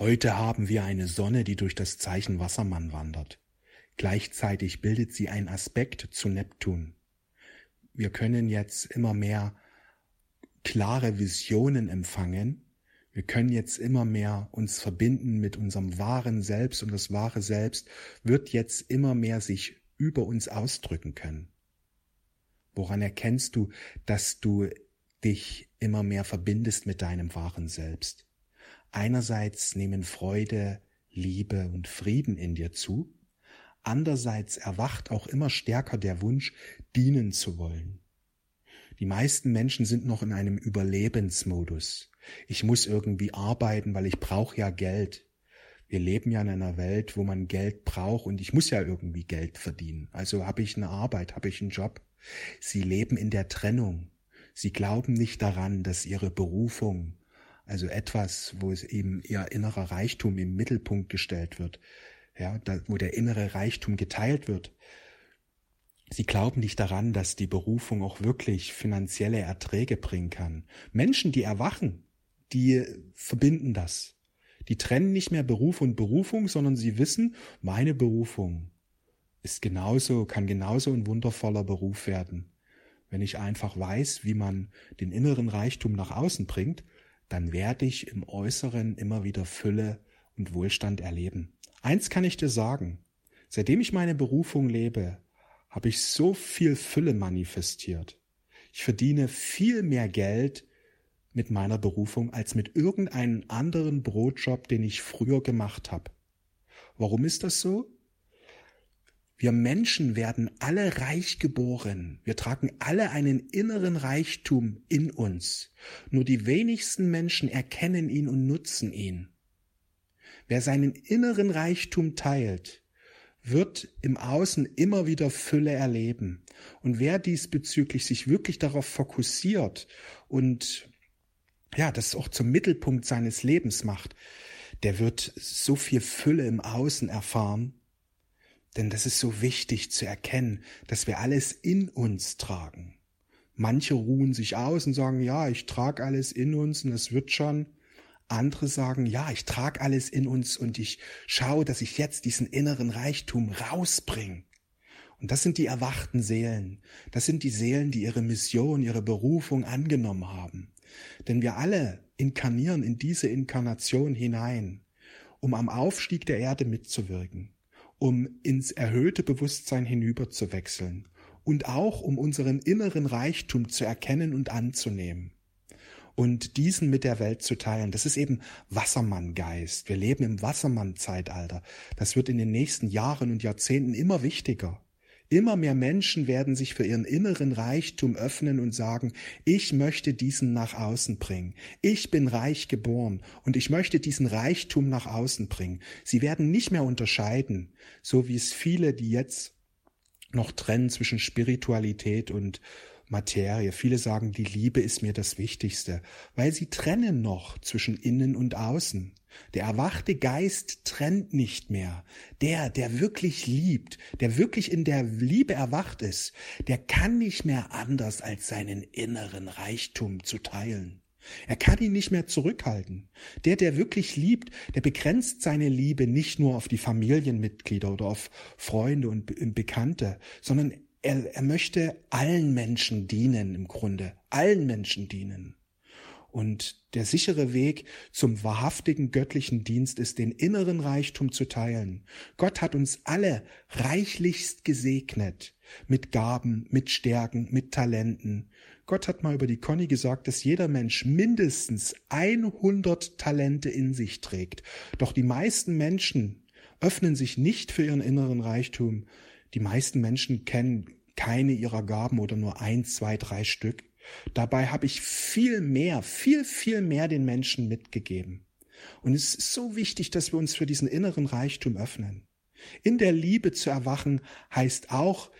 Heute haben wir eine Sonne, die durch das Zeichen Wassermann wandert. Gleichzeitig bildet sie einen Aspekt zu Neptun. Wir können jetzt immer mehr klare Visionen empfangen. Wir können jetzt immer mehr uns verbinden mit unserem wahren Selbst und das wahre Selbst wird jetzt immer mehr sich über uns ausdrücken können. Woran erkennst du, dass du dich immer mehr verbindest mit deinem wahren Selbst? Einerseits nehmen Freude, Liebe und Frieden in dir zu, andererseits erwacht auch immer stärker der Wunsch, dienen zu wollen. Die meisten Menschen sind noch in einem Überlebensmodus. Ich muss irgendwie arbeiten, weil ich brauche ja Geld. Wir leben ja in einer Welt, wo man Geld braucht und ich muss ja irgendwie Geld verdienen. Also habe ich eine Arbeit, habe ich einen Job. Sie leben in der Trennung. Sie glauben nicht daran, dass ihre Berufung, also etwas, wo es eben ihr innerer Reichtum im Mittelpunkt gestellt wird, ja, da, wo der innere Reichtum geteilt wird. Sie glauben nicht daran, dass die Berufung auch wirklich finanzielle Erträge bringen kann. Menschen, die erwachen, die verbinden das. Die trennen nicht mehr Beruf und Berufung, sondern sie wissen, meine Berufung ist genauso, kann genauso ein wundervoller Beruf werden. Wenn ich einfach weiß, wie man den inneren Reichtum nach außen bringt, dann werde ich im Äußeren immer wieder Fülle und Wohlstand erleben. Eins kann ich dir sagen, seitdem ich meine Berufung lebe, habe ich so viel Fülle manifestiert. Ich verdiene viel mehr Geld mit meiner Berufung als mit irgendeinem anderen Brotjob, den ich früher gemacht habe. Warum ist das so? Wir Menschen werden alle reich geboren. Wir tragen alle einen inneren Reichtum in uns. Nur die wenigsten Menschen erkennen ihn und nutzen ihn. Wer seinen inneren Reichtum teilt, wird im Außen immer wieder Fülle erleben. Und wer diesbezüglich sich wirklich darauf fokussiert und ja, das auch zum Mittelpunkt seines Lebens macht, der wird so viel Fülle im Außen erfahren, denn das ist so wichtig zu erkennen, dass wir alles in uns tragen. Manche ruhen sich aus und sagen, ja, ich trage alles in uns und es wird schon. Andere sagen, ja, ich trage alles in uns und ich schaue, dass ich jetzt diesen inneren Reichtum rausbringe. Und das sind die erwachten Seelen. Das sind die Seelen, die ihre Mission, ihre Berufung angenommen haben. Denn wir alle inkarnieren in diese Inkarnation hinein, um am Aufstieg der Erde mitzuwirken um ins erhöhte Bewusstsein hinüberzuwechseln und auch um unseren inneren Reichtum zu erkennen und anzunehmen und diesen mit der Welt zu teilen. Das ist eben Wassermanngeist. Wir leben im Wassermann-Zeitalter. Das wird in den nächsten Jahren und Jahrzehnten immer wichtiger. Immer mehr Menschen werden sich für ihren inneren Reichtum öffnen und sagen, ich möchte diesen nach außen bringen. Ich bin reich geboren und ich möchte diesen Reichtum nach außen bringen. Sie werden nicht mehr unterscheiden, so wie es viele, die jetzt noch trennen zwischen Spiritualität und Materie. Viele sagen, die Liebe ist mir das Wichtigste, weil sie trennen noch zwischen innen und außen. Der erwachte Geist trennt nicht mehr. Der, der wirklich liebt, der wirklich in der Liebe erwacht ist, der kann nicht mehr anders als seinen inneren Reichtum zu teilen. Er kann ihn nicht mehr zurückhalten. Der, der wirklich liebt, der begrenzt seine Liebe nicht nur auf die Familienmitglieder oder auf Freunde und Bekannte, sondern er, er möchte allen Menschen dienen im Grunde, allen Menschen dienen. Und der sichere Weg zum wahrhaftigen göttlichen Dienst ist, den inneren Reichtum zu teilen. Gott hat uns alle reichlichst gesegnet mit Gaben, mit Stärken, mit Talenten. Gott hat mal über die Conny gesagt, dass jeder Mensch mindestens 100 Talente in sich trägt. Doch die meisten Menschen öffnen sich nicht für ihren inneren Reichtum, die meisten Menschen kennen keine ihrer Gaben oder nur ein, zwei, drei Stück. Dabei habe ich viel mehr, viel, viel mehr den Menschen mitgegeben. Und es ist so wichtig, dass wir uns für diesen inneren Reichtum öffnen. In der Liebe zu erwachen heißt auch,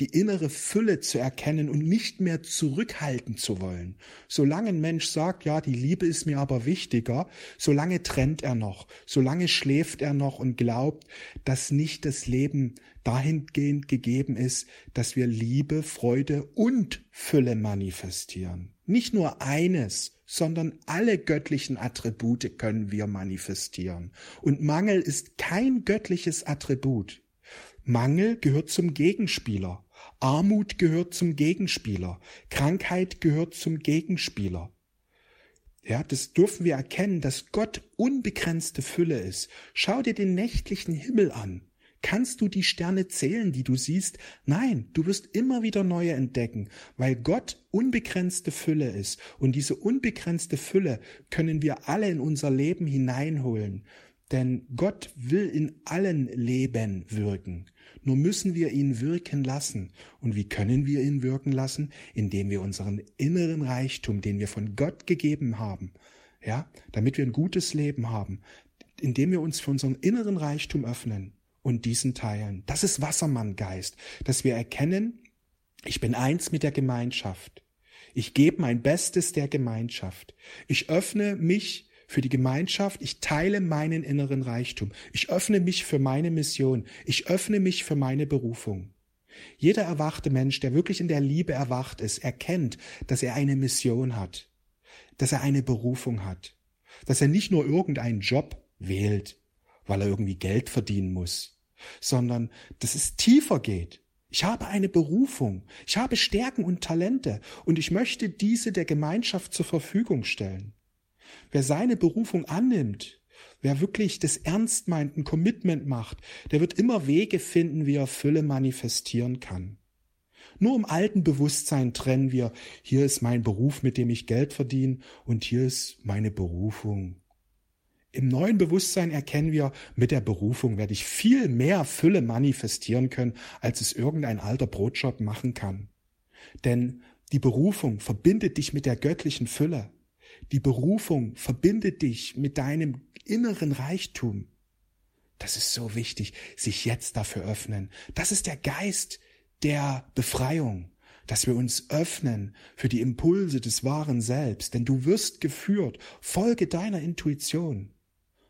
die innere Fülle zu erkennen und nicht mehr zurückhalten zu wollen. Solange ein Mensch sagt, ja, die Liebe ist mir aber wichtiger, solange trennt er noch, solange schläft er noch und glaubt, dass nicht das Leben dahingehend gegeben ist, dass wir Liebe, Freude und Fülle manifestieren. Nicht nur eines, sondern alle göttlichen Attribute können wir manifestieren. Und Mangel ist kein göttliches Attribut. Mangel gehört zum Gegenspieler. Armut gehört zum Gegenspieler. Krankheit gehört zum Gegenspieler. Ja, das dürfen wir erkennen, dass Gott unbegrenzte Fülle ist. Schau dir den nächtlichen Himmel an. Kannst du die Sterne zählen, die du siehst? Nein, du wirst immer wieder neue entdecken, weil Gott unbegrenzte Fülle ist. Und diese unbegrenzte Fülle können wir alle in unser Leben hineinholen. Denn Gott will in allen Leben wirken. Nur müssen wir ihn wirken lassen. Und wie können wir ihn wirken lassen? Indem wir unseren inneren Reichtum, den wir von Gott gegeben haben, ja, damit wir ein gutes Leben haben, indem wir uns für unseren inneren Reichtum öffnen und diesen teilen. Das ist Wassermanngeist, dass wir erkennen, ich bin eins mit der Gemeinschaft. Ich gebe mein Bestes der Gemeinschaft. Ich öffne mich für die Gemeinschaft, ich teile meinen inneren Reichtum, ich öffne mich für meine Mission, ich öffne mich für meine Berufung. Jeder erwachte Mensch, der wirklich in der Liebe erwacht ist, erkennt, dass er eine Mission hat, dass er eine Berufung hat, dass er nicht nur irgendeinen Job wählt, weil er irgendwie Geld verdienen muss, sondern dass es tiefer geht. Ich habe eine Berufung, ich habe Stärken und Talente und ich möchte diese der Gemeinschaft zur Verfügung stellen. Wer seine Berufung annimmt, wer wirklich das ernst meint, ein Commitment macht, der wird immer Wege finden, wie er Fülle manifestieren kann. Nur im alten Bewusstsein trennen wir, hier ist mein Beruf, mit dem ich Geld verdiene, und hier ist meine Berufung. Im neuen Bewusstsein erkennen wir, mit der Berufung werde ich viel mehr Fülle manifestieren können, als es irgendein alter Brotjob machen kann. Denn die Berufung verbindet dich mit der göttlichen Fülle. Die Berufung verbindet dich mit deinem inneren Reichtum. Das ist so wichtig, sich jetzt dafür öffnen. Das ist der Geist der Befreiung, dass wir uns öffnen für die Impulse des wahren Selbst, denn du wirst geführt. Folge deiner Intuition.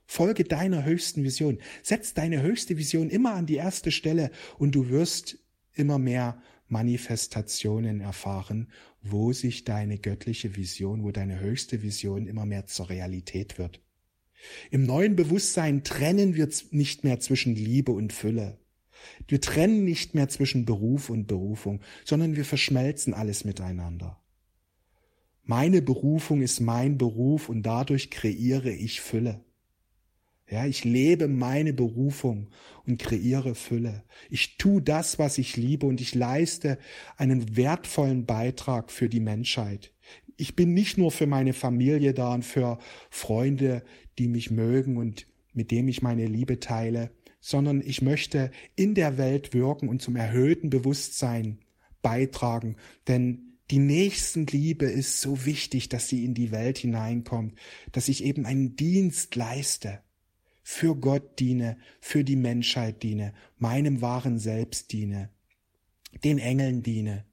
Folge deiner höchsten Vision. Setz deine höchste Vision immer an die erste Stelle und du wirst immer mehr Manifestationen erfahren, wo sich deine göttliche Vision, wo deine höchste Vision immer mehr zur Realität wird. Im neuen Bewusstsein trennen wir nicht mehr zwischen Liebe und Fülle. Wir trennen nicht mehr zwischen Beruf und Berufung, sondern wir verschmelzen alles miteinander. Meine Berufung ist mein Beruf und dadurch kreiere ich Fülle. Ja, ich lebe meine Berufung und kreiere Fülle. Ich tue das, was ich liebe und ich leiste einen wertvollen Beitrag für die Menschheit. Ich bin nicht nur für meine Familie da und für Freunde, die mich mögen und mit dem ich meine Liebe teile, sondern ich möchte in der Welt wirken und zum erhöhten Bewusstsein beitragen, denn die Nächstenliebe ist so wichtig, dass sie in die Welt hineinkommt, dass ich eben einen Dienst leiste für Gott diene, für die Menschheit diene, meinem wahren Selbst diene, den Engeln diene.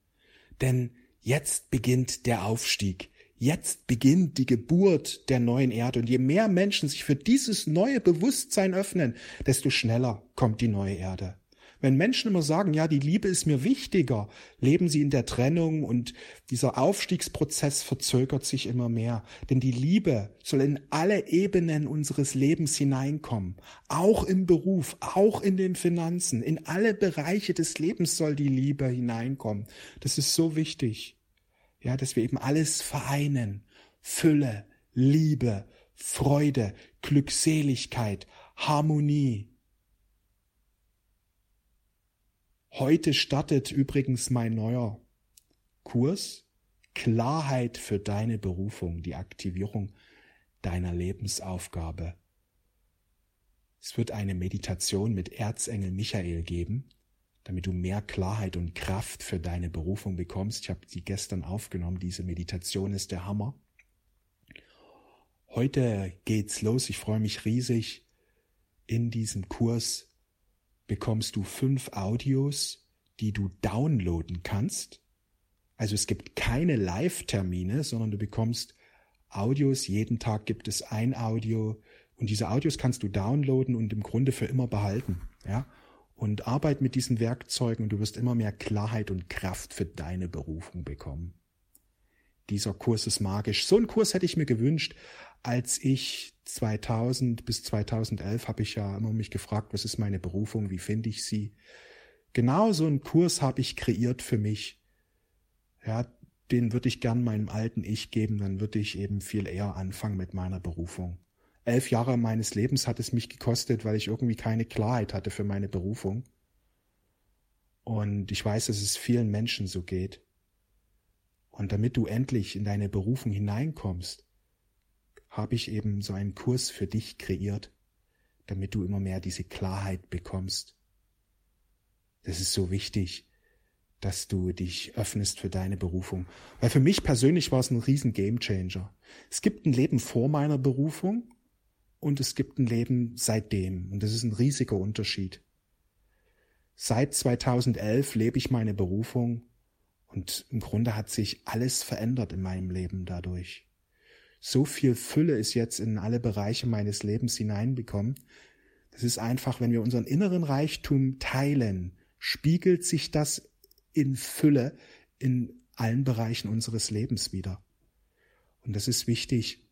Denn jetzt beginnt der Aufstieg. Jetzt beginnt die Geburt der neuen Erde. Und je mehr Menschen sich für dieses neue Bewusstsein öffnen, desto schneller kommt die neue Erde. Wenn Menschen immer sagen, ja, die Liebe ist mir wichtiger, leben sie in der Trennung und dieser Aufstiegsprozess verzögert sich immer mehr. Denn die Liebe soll in alle Ebenen unseres Lebens hineinkommen. Auch im Beruf, auch in den Finanzen, in alle Bereiche des Lebens soll die Liebe hineinkommen. Das ist so wichtig. Ja, dass wir eben alles vereinen. Fülle, Liebe, Freude, Glückseligkeit, Harmonie, Heute startet übrigens mein neuer Kurs Klarheit für deine Berufung, die Aktivierung deiner Lebensaufgabe. Es wird eine Meditation mit Erzengel Michael geben, damit du mehr Klarheit und Kraft für deine Berufung bekommst. Ich habe sie gestern aufgenommen. Diese Meditation ist der Hammer. Heute geht's los. Ich freue mich riesig. In diesem Kurs bekommst du fünf Audios, die du downloaden kannst. Also es gibt keine Live-Termine, sondern du bekommst Audios. Jeden Tag gibt es ein Audio und diese Audios kannst du downloaden und im Grunde für immer behalten. Ja? Und arbeit mit diesen Werkzeugen und du wirst immer mehr Klarheit und Kraft für deine Berufung bekommen. dieser Kurs ist magisch. So einen Kurs hätte ich mir gewünscht, als ich 2000 bis 2011 habe ich ja immer mich gefragt, was ist meine Berufung, wie finde ich sie? Genau so einen Kurs habe ich kreiert für mich. Ja, den würde ich gern meinem alten Ich geben, dann würde ich eben viel eher anfangen mit meiner Berufung. Elf Jahre meines Lebens hat es mich gekostet, weil ich irgendwie keine Klarheit hatte für meine Berufung. Und ich weiß, dass es vielen Menschen so geht. Und damit du endlich in deine Berufung hineinkommst, habe ich eben so einen Kurs für dich kreiert, damit du immer mehr diese Klarheit bekommst. Das ist so wichtig, dass du dich öffnest für deine Berufung. Weil für mich persönlich war es ein riesen Gamechanger. Es gibt ein Leben vor meiner Berufung und es gibt ein Leben seitdem. Und das ist ein riesiger Unterschied. Seit 2011 lebe ich meine Berufung und im Grunde hat sich alles verändert in meinem Leben dadurch. So viel Fülle ist jetzt in alle Bereiche meines Lebens hineinbekommen. Das ist einfach, wenn wir unseren inneren Reichtum teilen, spiegelt sich das in Fülle in allen Bereichen unseres Lebens wieder. Und das ist wichtig,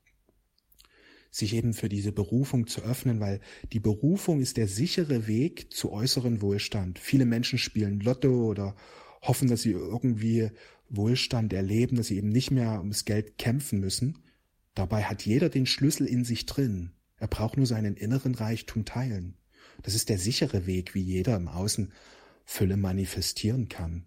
sich eben für diese Berufung zu öffnen, weil die Berufung ist der sichere Weg zu äußeren Wohlstand. Viele Menschen spielen Lotto oder hoffen, dass sie irgendwie Wohlstand erleben, dass sie eben nicht mehr ums Geld kämpfen müssen. Dabei hat jeder den Schlüssel in sich drin. Er braucht nur seinen inneren Reichtum teilen. Das ist der sichere Weg, wie jeder im Außen Fülle manifestieren kann.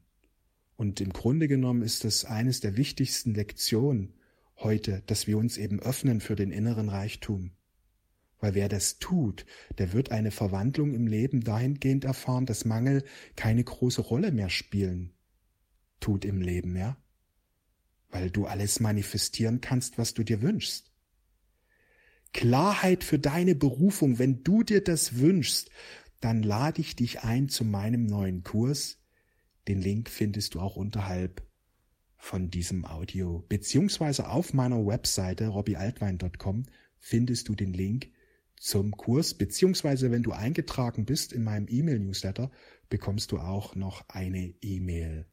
Und im Grunde genommen ist das eines der wichtigsten Lektionen heute, dass wir uns eben öffnen für den inneren Reichtum. Weil wer das tut, der wird eine Verwandlung im Leben dahingehend erfahren, dass Mangel keine große Rolle mehr spielen tut im Leben, ja? Weil du alles manifestieren kannst, was du dir wünschst. Klarheit für deine Berufung, wenn du dir das wünschst, dann lade ich dich ein zu meinem neuen Kurs. Den Link findest du auch unterhalb von diesem Audio, beziehungsweise auf meiner Webseite robbyaltwein.com findest du den Link zum Kurs, beziehungsweise wenn du eingetragen bist in meinem E-Mail-Newsletter, bekommst du auch noch eine E-Mail.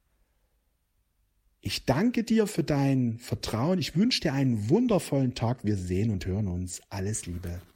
Ich danke dir für dein Vertrauen. Ich wünsche dir einen wundervollen Tag. Wir sehen und hören uns. Alles Liebe.